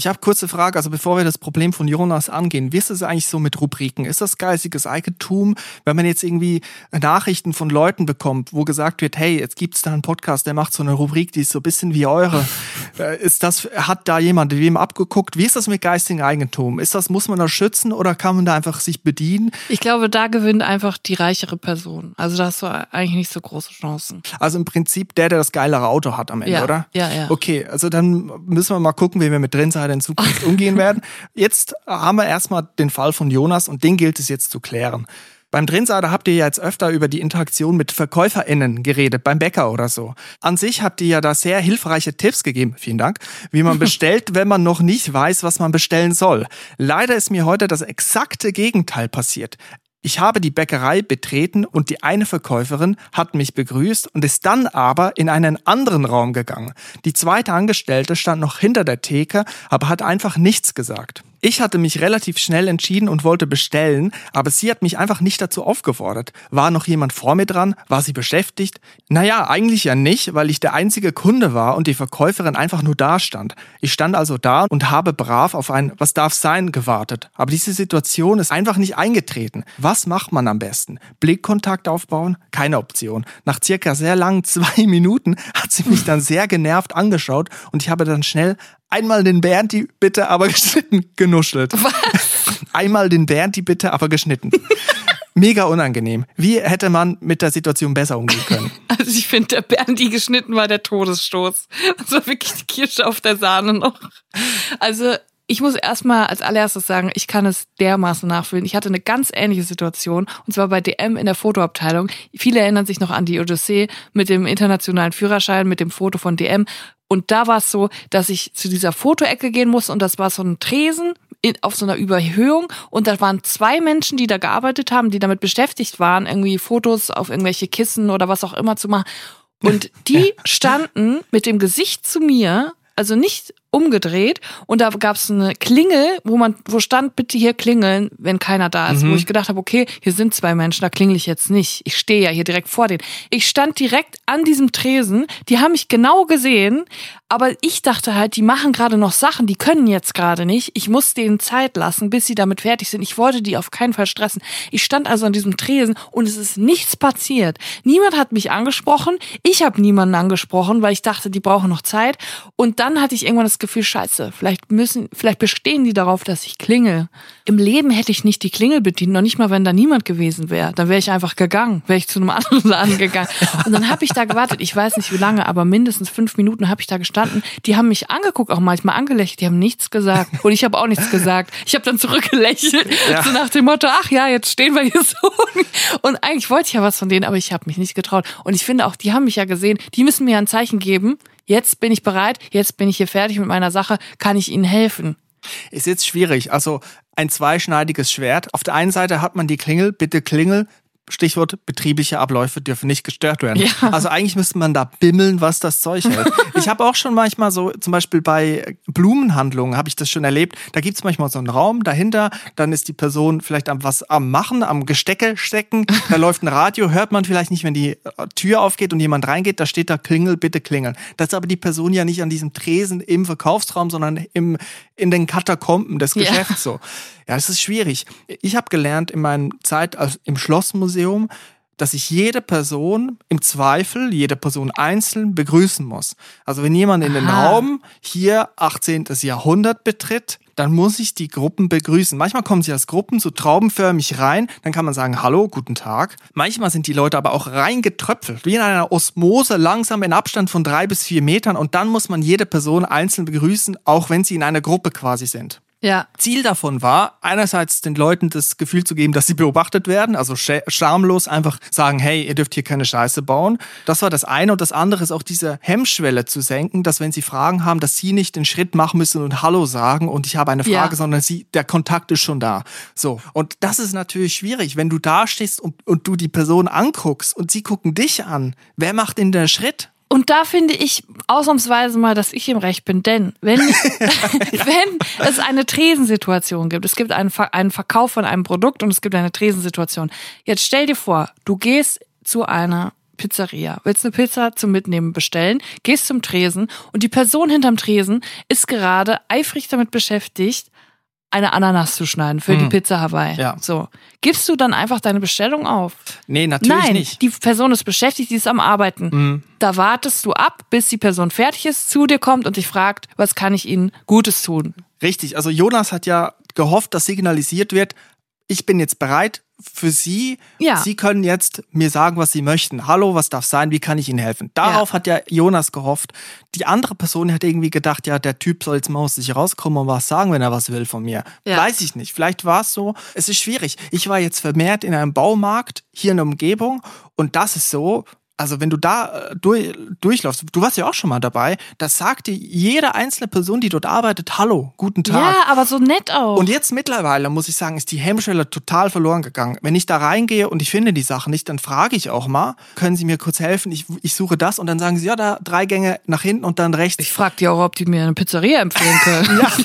Ich habe kurze Frage, also bevor wir das Problem von Jonas angehen, wie ist es eigentlich so mit Rubriken? Ist das geistiges Eigentum, wenn man jetzt irgendwie Nachrichten von Leuten bekommt, wo gesagt wird, hey, jetzt gibt's da einen Podcast, der macht so eine Rubrik, die ist so ein bisschen wie eure. Äh, ist das, hat da jemand wem abgeguckt? Wie ist das mit geistigem Eigentum? Ist das, muss man das schützen oder kann man da einfach sich bedienen? Ich glaube, da gewinnt einfach die reichere Person. Also da hast du eigentlich nicht so große Chancen. Also im Prinzip der, der das geilere Auto hat am Ende, ja, oder? Ja, ja. Okay, also dann müssen wir mal gucken, wie wir mit drin sein in Zukunft umgehen werden. Jetzt haben wir erstmal den Fall von Jonas und den gilt es jetzt zu klären. Beim Drinsider habt ihr ja jetzt öfter über die Interaktion mit VerkäuferInnen geredet, beim Bäcker oder so. An sich habt ihr ja da sehr hilfreiche Tipps gegeben, vielen Dank, wie man bestellt, wenn man noch nicht weiß, was man bestellen soll. Leider ist mir heute das exakte Gegenteil passiert. Ich habe die Bäckerei betreten und die eine Verkäuferin hat mich begrüßt und ist dann aber in einen anderen Raum gegangen. Die zweite Angestellte stand noch hinter der Theke, aber hat einfach nichts gesagt. Ich hatte mich relativ schnell entschieden und wollte bestellen, aber sie hat mich einfach nicht dazu aufgefordert. War noch jemand vor mir dran? War sie beschäftigt? Naja, eigentlich ja nicht, weil ich der einzige Kunde war und die Verkäuferin einfach nur da stand. Ich stand also da und habe brav auf ein Was darf sein gewartet. Aber diese Situation ist einfach nicht eingetreten. Was macht man am besten? Blickkontakt aufbauen? Keine Option. Nach circa sehr langen zwei Minuten hat sie mich dann sehr genervt angeschaut und ich habe dann schnell einmal den Bernd die bitte aber geschnitten genuschelt. Was? Einmal den Bernd die Bitte, aber geschnitten. Mega unangenehm. Wie hätte man mit der Situation besser umgehen können? Also ich finde, der Bernd, die geschnitten war der Todesstoß. Das war wirklich die Kirsche auf der Sahne noch. Also ich muss erstmal als allererstes sagen, ich kann es dermaßen nachfühlen. Ich hatte eine ganz ähnliche Situation und zwar bei DM in der Fotoabteilung. Viele erinnern sich noch an die Odyssee mit dem internationalen Führerschein, mit dem Foto von DM. Und da war es so, dass ich zu dieser Fotoecke gehen musste und das war so ein Tresen in, auf so einer Überhöhung und da waren zwei Menschen, die da gearbeitet haben, die damit beschäftigt waren, irgendwie Fotos auf irgendwelche Kissen oder was auch immer zu machen. Und die standen mit dem Gesicht zu mir, also nicht umgedreht und da gab es eine Klingel, wo man, wo stand, bitte hier klingeln, wenn keiner da ist. Mhm. Wo ich gedacht habe, okay, hier sind zwei Menschen, da klingel ich jetzt nicht. Ich stehe ja hier direkt vor denen. Ich stand direkt an diesem Tresen, die haben mich genau gesehen, aber ich dachte halt, die machen gerade noch Sachen, die können jetzt gerade nicht. Ich muss denen Zeit lassen, bis sie damit fertig sind. Ich wollte die auf keinen Fall stressen. Ich stand also an diesem Tresen und es ist nichts passiert. Niemand hat mich angesprochen. Ich habe niemanden angesprochen, weil ich dachte, die brauchen noch Zeit. Und dann hatte ich irgendwann das Gefühl, scheiße, vielleicht müssen, vielleicht bestehen die darauf, dass ich klingel. Im Leben hätte ich nicht die Klingel bedient, noch nicht mal, wenn da niemand gewesen wäre. Dann wäre ich einfach gegangen, wäre ich zu einem anderen Laden gegangen. Und dann habe ich da gewartet. Ich weiß nicht wie lange, aber mindestens fünf Minuten habe ich da gestanden gestanden. Die haben mich angeguckt, auch manchmal angelächelt. Die haben nichts gesagt. Und ich habe auch nichts gesagt. Ich habe dann zurückgelächelt. Ja. So nach dem Motto, ach ja, jetzt stehen wir hier so. Und eigentlich wollte ich ja was von denen, aber ich habe mich nicht getraut. Und ich finde auch, die haben mich ja gesehen. Die müssen mir ein Zeichen geben. Jetzt bin ich bereit. Jetzt bin ich hier fertig mit meiner Sache. Kann ich ihnen helfen? Ist jetzt schwierig. Also ein zweischneidiges Schwert. Auf der einen Seite hat man die Klingel, bitte Klingel, Stichwort betriebliche Abläufe dürfen nicht gestört werden. Ja. Also eigentlich müsste man da bimmeln, was das Zeug hält. ich habe auch schon manchmal so, zum Beispiel bei Blumenhandlungen habe ich das schon erlebt. Da gibt's manchmal so einen Raum dahinter, dann ist die Person vielleicht am was am Machen, am Gestecke stecken, da läuft ein Radio, hört man vielleicht nicht, wenn die äh, Tür aufgeht und jemand reingeht, da steht da Klingel, bitte klingeln. Das ist aber die Person ja nicht an diesem Tresen im Verkaufsraum, sondern im, in den Katakomben des Geschäfts ja. so. Ja, es ist schwierig. Ich habe gelernt in meiner Zeit als, im Schlossmuseum, dass ich jede Person im Zweifel, jede Person einzeln begrüßen muss. Also wenn jemand in den Raum hier 18. Jahrhundert betritt, dann muss ich die Gruppen begrüßen. Manchmal kommen sie als Gruppen so traubenförmig rein, dann kann man sagen, hallo, guten Tag. Manchmal sind die Leute aber auch reingetröpfelt, wie in einer Osmose, langsam in Abstand von drei bis vier Metern und dann muss man jede Person einzeln begrüßen, auch wenn sie in einer Gruppe quasi sind. Ja. Ziel davon war, einerseits den Leuten das Gefühl zu geben, dass sie beobachtet werden, also schamlos einfach sagen, hey, ihr dürft hier keine Scheiße bauen. Das war das eine. Und das andere ist auch diese Hemmschwelle zu senken, dass wenn sie Fragen haben, dass sie nicht den Schritt machen müssen und Hallo sagen und ich habe eine Frage, ja. sondern sie, der Kontakt ist schon da. So. Und das ist natürlich schwierig, wenn du da stehst und, und du die Person anguckst und sie gucken dich an. Wer macht denn den Schritt? Und da finde ich ausnahmsweise mal, dass ich im Recht bin. Denn wenn, wenn es eine Tresensituation gibt, es gibt einen, einen Verkauf von einem Produkt und es gibt eine Tresensituation. Jetzt stell dir vor, du gehst zu einer Pizzeria, willst eine Pizza zum Mitnehmen bestellen, gehst zum Tresen und die Person hinterm Tresen ist gerade eifrig damit beschäftigt, eine Ananas zu schneiden für hm. die Pizza Hawaii. Ja. So. Gibst du dann einfach deine Bestellung auf? Nee, natürlich Nein, nicht. Die Person ist beschäftigt, die ist am Arbeiten. Mhm. Da wartest du ab, bis die Person fertig ist, zu dir kommt und dich fragt, was kann ich Ihnen Gutes tun? Richtig. Also Jonas hat ja gehofft, dass signalisiert wird, ich bin jetzt bereit, für Sie, ja. Sie können jetzt mir sagen, was Sie möchten. Hallo, was darf sein? Wie kann ich Ihnen helfen? Darauf ja. hat ja Jonas gehofft. Die andere Person hat irgendwie gedacht, ja, der Typ soll jetzt mal aus sich rauskommen und was sagen, wenn er was will von mir. Ja. Weiß ich nicht. Vielleicht war es so. Es ist schwierig. Ich war jetzt vermehrt in einem Baumarkt hier in der Umgebung und das ist so, also wenn du da äh, durch, durchläufst, du warst ja auch schon mal dabei, das sagt dir jede einzelne Person, die dort arbeitet, hallo, guten Tag. Ja, aber so nett auch. Und jetzt mittlerweile, muss ich sagen, ist die Hemmschwelle total verloren gegangen. Wenn ich da reingehe und ich finde die Sachen nicht, dann frage ich auch mal, können Sie mir kurz helfen? Ich, ich suche das und dann sagen sie, ja, da drei Gänge nach hinten und dann rechts. Ich frage die auch, ob die mir eine Pizzeria empfehlen können. ja.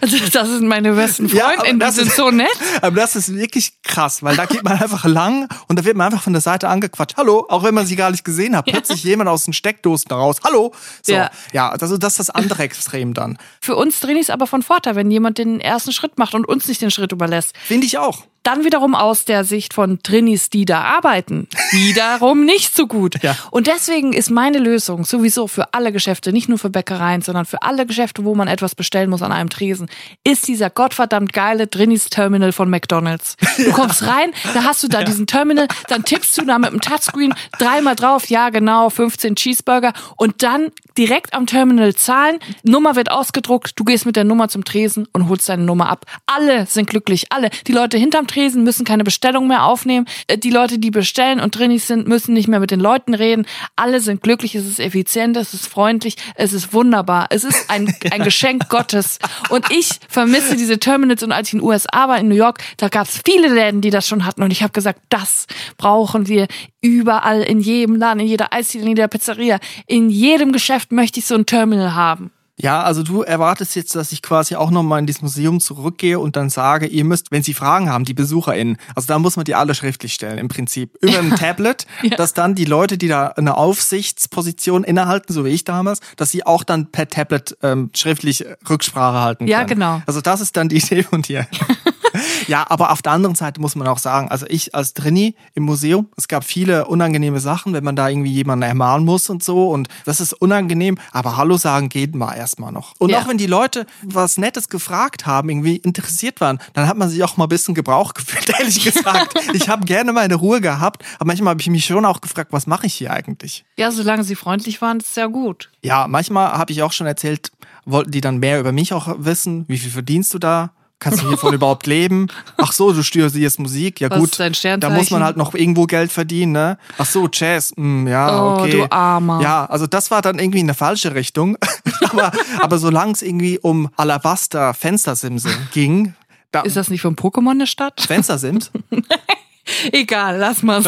Also, das sind meine besten Freundinnen, ja, die sind ist, so nett. Aber das ist wirklich krass, weil da geht man einfach lang und da wird man einfach von der Seite angequatscht. Hallo, auch wenn man sie gar nicht gesehen habe. Plötzlich ja. jemand aus den Steckdosen raus. Hallo. So. Ja, ja also das ist das andere Extrem dann. Für uns Trainings aber von Vorteil, wenn jemand den ersten Schritt macht und uns nicht den Schritt überlässt. Finde ich auch. Dann wiederum aus der Sicht von Trinis, die da arbeiten, wiederum nicht so gut. Ja. Und deswegen ist meine Lösung sowieso für alle Geschäfte, nicht nur für Bäckereien, sondern für alle Geschäfte, wo man etwas bestellen muss an einem Tresen, ist dieser gottverdammt geile Trinis Terminal von McDonald's. Du kommst rein, da hast du da diesen Terminal, dann tippst du da mit dem Touchscreen dreimal drauf, ja genau, 15 Cheeseburger und dann direkt am Terminal zahlen, Nummer wird ausgedruckt, du gehst mit der Nummer zum Tresen und holst deine Nummer ab. Alle sind glücklich, alle. Die Leute hinterm Tresen müssen keine Bestellung mehr aufnehmen, Äh, die Leute, die bestellen und Trinis sind, müssen nicht mehr mit den Leuten reden. Alle sind glücklich, es ist effizient, es ist freundlich, es ist wunderbar. Es ist ein, ein Geschenk Gottes. Und ich vermisse diese Terminals und als ich in den USA war, in New York, da gab es viele Läden, die das schon hatten und ich habe gesagt, das brauchen wir überall, in jedem Laden, in jeder Eisdiele, in jeder Pizzeria, in jedem Geschäft möchte ich so ein Terminal haben. Ja, also du erwartest jetzt, dass ich quasi auch nochmal in dieses Museum zurückgehe und dann sage, ihr müsst, wenn sie Fragen haben, die BesucherInnen, also da muss man die alle schriftlich stellen im Prinzip. Über ein Tablet, dass dann die Leute, die da eine Aufsichtsposition innehalten, so wie ich damals, dass sie auch dann per Tablet ähm, schriftlich Rücksprache halten Ja, können. genau. Also das ist dann die Idee von dir. Ja, aber auf der anderen Seite muss man auch sagen, also ich als Drini im Museum, es gab viele unangenehme Sachen, wenn man da irgendwie jemanden ermahnen muss und so und das ist unangenehm, aber Hallo sagen geht mal erstmal noch. Und Ja. auch wenn die Leute was Nettes gefragt haben, irgendwie interessiert waren, dann hat man sich auch mal ein bisschen Gebrauch gefühlt, ehrlich gesagt. ich habe gerne meine Ruhe gehabt, aber manchmal habe ich mich schon auch gefragt, was mache ich hier eigentlich? Ja, solange sie freundlich waren, ist ja gut. Ja, manchmal habe ich auch schon erzählt, wollten die dann mehr über mich auch wissen, wie viel verdienst du da? Kannst du hiervon überhaupt leben? Ach so, du studierst Musik. Ja Was gut, ist dein da Sternzeichen? muss man halt noch irgendwo Geld verdienen, ne? Ach so, Jazz. Hm, ja, Oh, okay. du Armer. Ja, also das war dann irgendwie in eine falsche Richtung. aber aber solange es irgendwie um Alabaster Fenstersimse ging, da, Ist das nicht vom Pokémon eine Stadt? Fenstersims? Egal, lass mal's.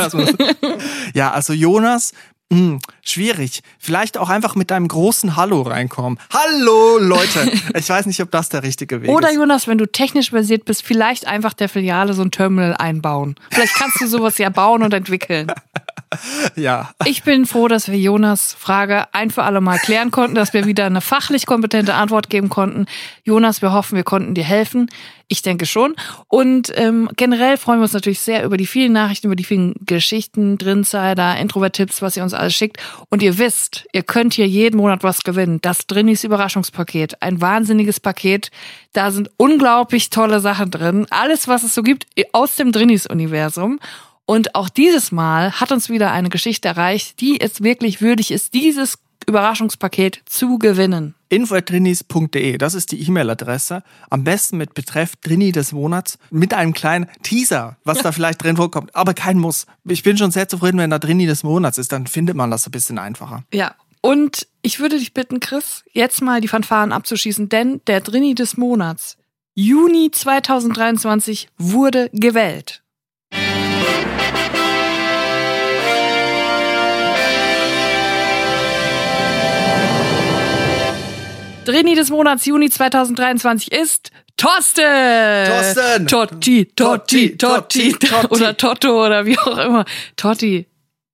ja, also Jonas, mh, schwierig. Vielleicht auch einfach mit deinem großen Hallo reinkommen. Hallo, Leute. Ich weiß nicht, ob das der richtige Weg Oder ist. Jonas, wenn du technisch versiert bist, vielleicht einfach der Filiale so ein Terminal einbauen. Vielleicht kannst du sowas ja bauen und entwickeln. Ja. Ich bin froh, dass wir Jonas Frage ein für alle Mal klären konnten, dass wir wieder eine fachlich kompetente Antwort geben konnten. Jonas, wir hoffen, wir konnten dir helfen. Ich denke schon. Und ähm, generell freuen wir uns natürlich sehr über die vielen Nachrichten, über die vielen Geschichten, Drinsider, Introvert-Tipps, was ihr uns alles schickt. Und ihr wisst, ihr könnt hier jeden Monat was gewinnen. Das Drinis Überraschungspaket. Ein wahnsinniges Paket. Da sind unglaublich tolle Sachen drin. Alles, was es so gibt aus dem Drinis-Universum. Und auch dieses Mal hat uns wieder eine Geschichte erreicht, die es wirklich würdig ist, dieses Überraschungspaket zu gewinnen. info.drinis.de, das ist die E-Mail-Adresse. Am besten mit Betreff Drini des Monats, mit einem kleinen Teaser, was da vielleicht drin vorkommt. Aber kein Muss. Ich bin schon sehr zufrieden, wenn da Drini des Monats ist, dann findet man das ein bisschen einfacher. Ja. Und ich würde dich bitten, Chris, jetzt mal die Fanfaren abzuschießen, denn der Drini des Monats, Juni 2023, wurde gewählt. Drini des Monats Juni 2023 ist Thorsten! Thorsten! Totti, Totti, Totti, Totti, Totti. oder Totto oder wie auch immer. Totti,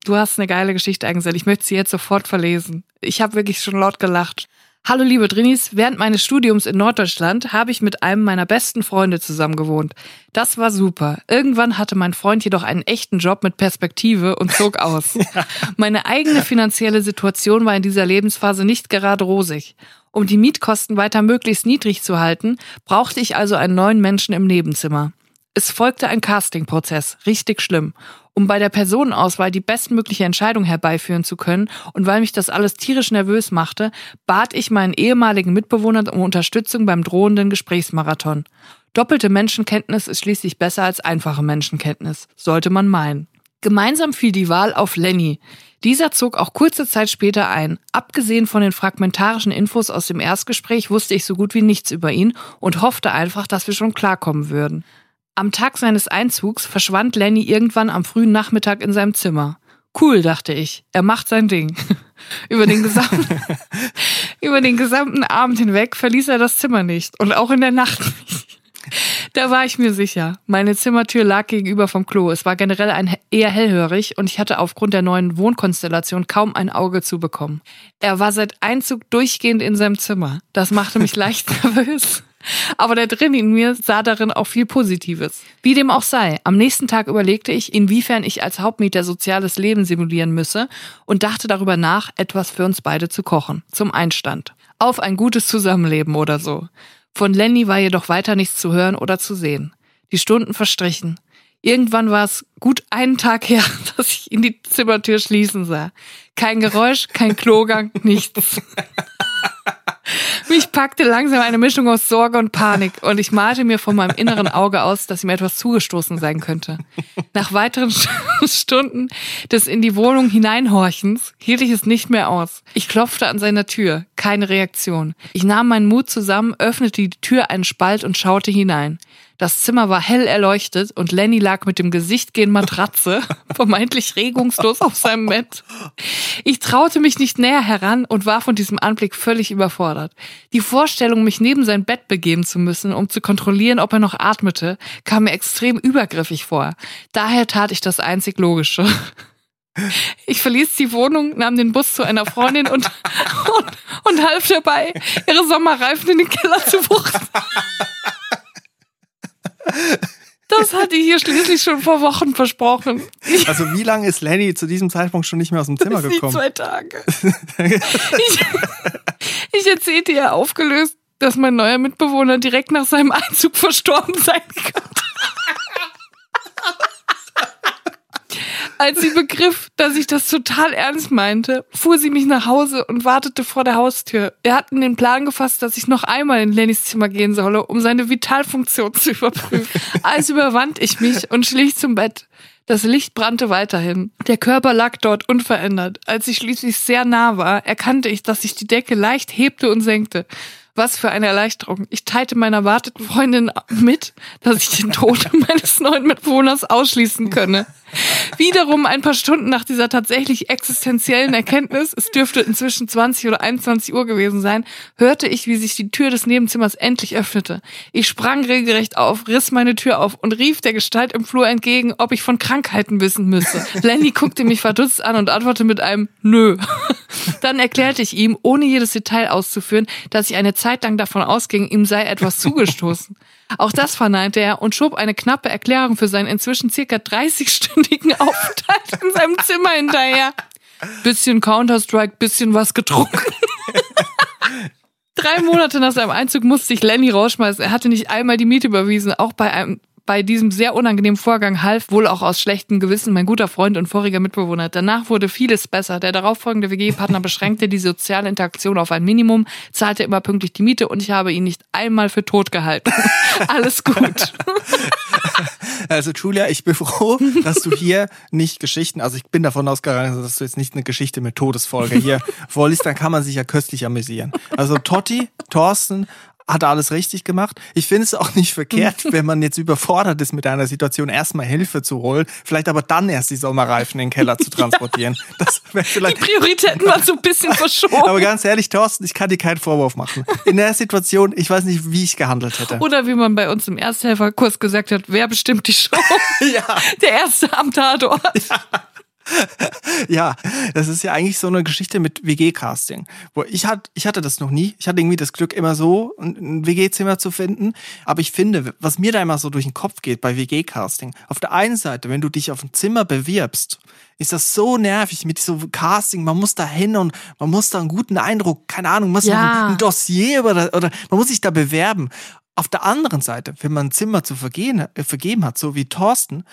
du hast eine geile Geschichte eingesendet. Ich möchte sie jetzt sofort verlesen. Ich habe wirklich schon laut gelacht. Hallo liebe Drinis, während meines Studiums in Norddeutschland habe ich mit einem meiner besten Freunde zusammen gewohnt. Das war super. Irgendwann hatte mein Freund jedoch einen echten Job mit Perspektive und zog aus. Meine eigene finanzielle Situation war in dieser Lebensphase nicht gerade rosig. Um die Mietkosten weiter möglichst niedrig zu halten, brauchte ich also einen neuen Menschen im Nebenzimmer. Es folgte ein Castingprozess, richtig schlimm. Um bei der Personenauswahl die bestmögliche Entscheidung herbeiführen zu können und weil mich das alles tierisch nervös machte, bat ich meinen ehemaligen Mitbewohner um Unterstützung beim drohenden Gesprächsmarathon. Doppelte Menschenkenntnis ist schließlich besser als einfache Menschenkenntnis, sollte man meinen. Gemeinsam fiel die Wahl auf Lenny. Dieser zog auch kurze Zeit später ein. Abgesehen von den fragmentarischen Infos aus dem Erstgespräch wusste ich so gut wie nichts über ihn und hoffte einfach, dass wir schon klarkommen würden. Am Tag seines Einzugs verschwand Lenny irgendwann am frühen Nachmittag in seinem Zimmer. Cool, dachte ich. Er macht sein Ding. über, den gesamten, über den gesamten Abend hinweg verließ er das Zimmer nicht und auch in der Nacht nicht. Da war ich mir sicher. Meine Zimmertür lag gegenüber vom Klo. Es war generell ein eher hellhörig und ich hatte aufgrund der neuen Wohnkonstellation kaum ein Auge zu bekommen. Er war seit Einzug durchgehend in seinem Zimmer. Das machte mich leicht nervös. Aber der drin in mir sah darin auch viel Positives. Wie dem auch sei, am nächsten Tag überlegte ich, inwiefern ich als Hauptmieter soziales Leben simulieren müsse und dachte darüber nach, etwas für uns beide zu kochen. Zum Einstand. Auf ein gutes Zusammenleben oder so. Von Lenny war jedoch weiter nichts zu hören oder zu sehen. Die Stunden verstrichen. Irgendwann war es gut einen Tag her, dass ich in die Zimmertür schließen sah. Kein Geräusch, kein Klogang, nichts. Mich packte langsam eine Mischung aus Sorge und Panik und ich malte mir von meinem inneren Auge aus, dass ihm etwas zugestoßen sein könnte. Nach weiteren Stunden des in die Wohnung hineinhorchens hielt ich es nicht mehr aus. Ich klopfte an seiner Tür. Keine Reaktion. Ich nahm meinen Mut zusammen, öffnete die Tür einen Spalt und schaute hinein. Das Zimmer war hell erleuchtet und Lenny lag mit dem Gesicht gegen Matratze, vermeintlich regungslos auf seinem Bett. Ich traute mich nicht näher heran und war von diesem Anblick völlig überfordert. Die Vorstellung, mich neben sein Bett begeben zu müssen, um zu kontrollieren, ob er noch atmete, kam mir extrem übergriffig vor. Daher tat ich das einzig Logische. Ich verließ die Wohnung, nahm den Bus zu einer Freundin und, und, und half dabei, ihre Sommerreifen in den Keller zu wuchten. Das hatte ich hier schließlich schon vor Wochen versprochen. Also wie lange ist Lenny zu diesem Zeitpunkt schon nicht mehr aus dem Zimmer gekommen? Zwei Tage. ich, ich erzählte ihr aufgelöst, dass mein neuer Mitbewohner direkt nach seinem Einzug verstorben sein könnte. Als sie begriff, dass ich das total ernst meinte, fuhr sie mich nach Hause und wartete vor der Haustür. Wir hatten den Plan gefasst, dass ich noch einmal in Lennys Zimmer gehen solle, um seine Vitalfunktion zu überprüfen. Also überwand ich mich und schlich zum Bett. Das Licht brannte weiterhin. Der Körper lag dort unverändert. Als ich schließlich sehr nah war, erkannte ich, dass sich die Decke leicht hebte und senkte. Was für eine Erleichterung. Ich teilte meiner warteten Freundin mit, dass ich den Tod meines neuen Mitbewohners ausschließen könne. Wiederum ein paar Stunden nach dieser tatsächlich existenziellen Erkenntnis, es dürfte inzwischen 20 oder 21 Uhr gewesen sein, hörte ich, wie sich die Tür des Nebenzimmers endlich öffnete. Ich sprang regelrecht auf, riss meine Tür auf und rief der Gestalt im Flur entgegen, ob ich von Krankheiten wissen müsse. Lenny guckte mich verdutzt an und antwortete mit einem Nö. Dann erklärte ich ihm, ohne jedes Detail auszuführen, dass ich eine Zeit lang davon ausging, ihm sei etwas zugestoßen. Auch das verneinte er und schob eine knappe Erklärung für seinen inzwischen circa 30-stündigen Aufenthalt in seinem Zimmer hinterher. Bisschen Counter-Strike, bisschen was getrunken. Drei Monate nach seinem Einzug musste sich Lenny rausschmeißen. Er hatte nicht einmal die Miete überwiesen, auch bei einem bei diesem sehr unangenehmen Vorgang half wohl auch aus schlechtem Gewissen mein guter Freund und voriger Mitbewohner. Danach wurde vieles besser. Der darauffolgende WG-Partner beschränkte die soziale Interaktion auf ein Minimum, zahlte immer pünktlich die Miete und ich habe ihn nicht einmal für tot gehalten. Alles gut. Also Julia, ich bin froh, dass du hier nicht Geschichten, also ich bin davon ausgegangen, dass du jetzt nicht eine Geschichte mit Todesfolge hier vorliest, dann kann man sich ja köstlich amüsieren. Also Totti, Thorsten hat alles richtig gemacht. Ich finde es auch nicht verkehrt, wenn man jetzt überfordert ist mit einer Situation, erstmal Hilfe zu holen, vielleicht aber dann erst die Sommerreifen in den Keller zu transportieren. Ja. Das vielleicht die Prioritäten waren so ein bisschen verschoben. Aber ganz ehrlich, Thorsten, ich kann dir keinen Vorwurf machen. In der Situation, ich weiß nicht, wie ich gehandelt hätte. Oder wie man bei uns im Ersthelferkurs gesagt hat, wer bestimmt die Show? ja. Der Erste am Tatort. Ja ja, das ist ja eigentlich so eine Geschichte mit WG-Casting. Wo ich hatte, ich hatte das noch nie. Ich hatte irgendwie das Glück, immer so ein WG-Zimmer zu finden. Aber ich finde, was mir da immer so durch den Kopf geht bei WG-Casting, auf der einen Seite, wenn du dich auf ein Zimmer bewirbst, ist das so nervig mit so Casting. Man muss da hin und man muss da einen guten Eindruck, keine Ahnung, muss ja. ein Dossier oder, oder man muss sich da bewerben. Auf der anderen Seite, wenn man ein Zimmer zu vergehen, äh, vergeben hat, so wie Thorsten,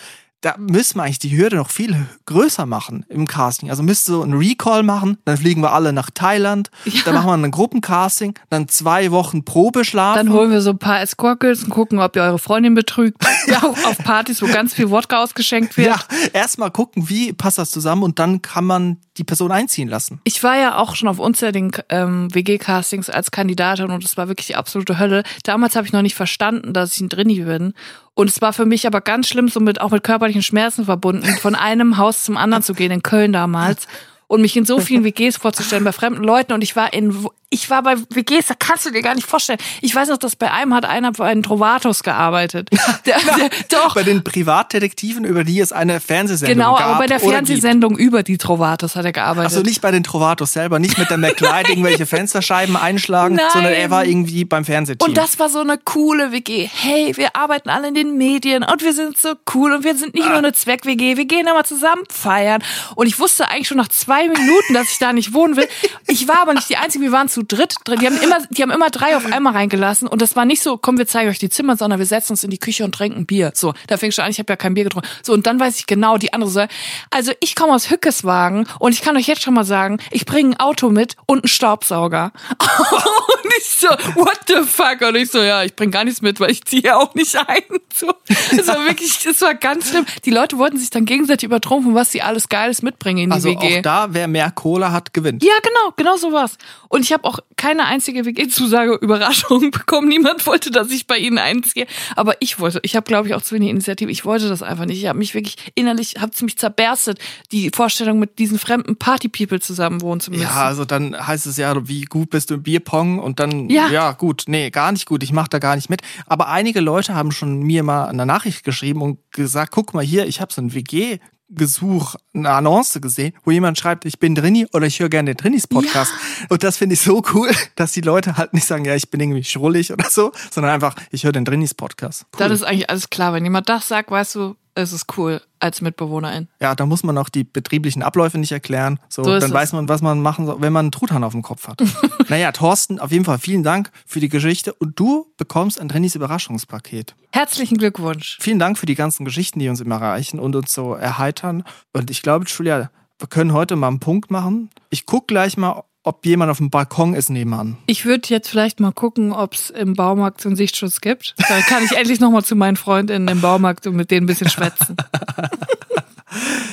da müssen wir eigentlich die Hürde noch viel größer machen im Casting. Also müsste so ein Recall machen, dann fliegen wir alle nach Thailand, ja. dann machen wir ein Gruppencasting, dann zwei Wochen Probe schlafen. Dann holen wir so ein paar Escortgirls und gucken, ob ihr eure Freundin betrügt. ja. Auf Partys, wo ganz viel Wodka ausgeschenkt wird. Ja, erstmal gucken, wie passt das zusammen und dann kann man die Person einziehen lassen. Ich war ja auch schon auf unzähligen ähm, WG-Castings als Kandidatin und es war wirklich die absolute Hölle. Damals habe ich noch nicht verstanden, dass ich ein Drini bin. Und es war für mich aber ganz schlimm, so mit, auch mit körperlichen Schmerzen verbunden, von einem Haus zum anderen zu gehen, in Köln damals. Und mich in so vielen WGs vorzustellen bei fremden Leuten. Und ich war in ich war bei WGs, da kannst du dir gar nicht vorstellen. Ich weiß noch, dass bei einem hat einer bei einen Trovatos gearbeitet. Der, der, doch. Bei den Privatdetektiven, über die es eine Fernsehsendung Genau, gab. aber bei der. Fernsehsendung über die Trovatos hat er gearbeitet. Also nicht bei den Trovatos selber, nicht mit der McLeod irgendwelche Fensterscheiben einschlagen, Nein. sondern er war irgendwie beim Fernsehteam. Und das war so eine coole WG. Hey, wir arbeiten alle in den Medien und wir sind so cool und wir sind nicht nur eine Zweck-WG, wir gehen immer zusammen feiern. Und ich wusste eigentlich schon nach zwei Minuten, dass ich da nicht wohnen will. Ich war aber nicht die Einzige, wir waren zu dritt. Die haben immer, die haben immer drei auf einmal reingelassen und das war nicht so, komm, wir zeigen euch die Zimmer, sondern wir setzen uns in die Küche und trinken Bier. So, da fing schon an, ich habe ja kein Bier getrunken. So, und dann weiß ich genau, die andere so, also ich komme aus Hückeswagen und ich kann euch jetzt schon mal sagen, ich bringe ein Auto mit und einen Staubsauger. und ich so, what the fuck? Und ich so, ja, ich bringe gar nichts mit, weil ich ziehe auch nicht ein. So, das war wirklich, das war ganz schlimm. Die Leute wollten sich dann gegenseitig übertrumpfen, was sie alles Geiles mitbringen in die also WG. auch da, wer mehr Cola hat, gewinnt. Ja, genau, genau sowas. Und ich habe auch keine einzige WG-Zusage Überraschung bekommen. Niemand wollte, dass ich bei ihnen einziehe. Aber ich wollte. Ich habe, glaube ich, auch zu wenig Initiative. Ich wollte das einfach nicht. Ich habe mich wirklich innerlich, habe mich zerberstet, die Vorstellung mit diesen fremden Party-People zusammen wohnen zu müssen. Ja, also dann heißt es ja, wie gut bist du im Bierpong und dann, Ja. ja, gut, nee, gar nicht gut, ich mach da gar nicht mit. Aber einige Leute haben schon mir mal eine Nachricht geschrieben und gesagt, guck mal hier, ich habe so ein WG Gesuch, eine Annonce gesehen, wo jemand schreibt, ich bin Drini oder ich höre gerne den Drinis Podcast. Und das finde ich so cool, dass die Leute halt nicht sagen, ja, ich bin irgendwie schrullig oder so, sondern einfach, ich höre den Drinis Podcast. Cool. Dann ist eigentlich alles klar. Wenn jemand das sagt, weißt du, es ist cool als Mitbewohnerin. Ja, da muss man auch die betrieblichen Abläufe nicht erklären. So, So dann es. weiß man, was man machen soll, wenn man einen Truthahn auf dem Kopf hat. naja, Thorsten, auf jeden Fall vielen Dank für die Geschichte und du bekommst ein Drinis Überraschungspaket. Herzlichen Glückwunsch. Vielen Dank für die ganzen Geschichten, die uns immer erreichen und uns so erheitern. Und ich glaube, Julia, wir können heute mal einen Punkt machen. Ich gucke gleich mal, ob jemand auf dem Balkon ist nebenan. Ich würde jetzt vielleicht mal gucken, ob es im Baumarkt so einen Sichtschutz gibt. Dann kann ich endlich nochmal zu meinen Freundinnen im Baumarkt und mit denen ein bisschen schwätzen.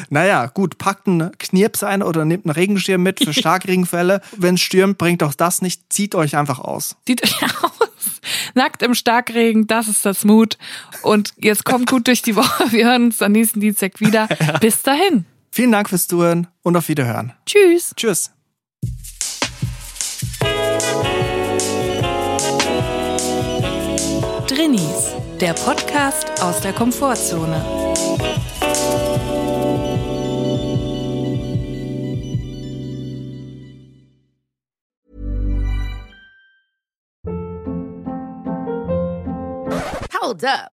Naja, gut, packt einen Knirps ein oder nehmt einen Regenschirm mit für Starkregenfälle. Wenn es stürmt, bringt auch das nicht. Zieht euch einfach aus. Sieht euch aus. Nackt im Starkregen, das ist das Mut. Und jetzt kommt gut durch die Woche. Wir hören uns am nächsten Dienstag wieder. Bis dahin. Vielen Dank fürs Zuhören und auf Wiederhören. Tschüss. Tschüss. Drinnies, der Podcast aus der Komfortzone. Hold up.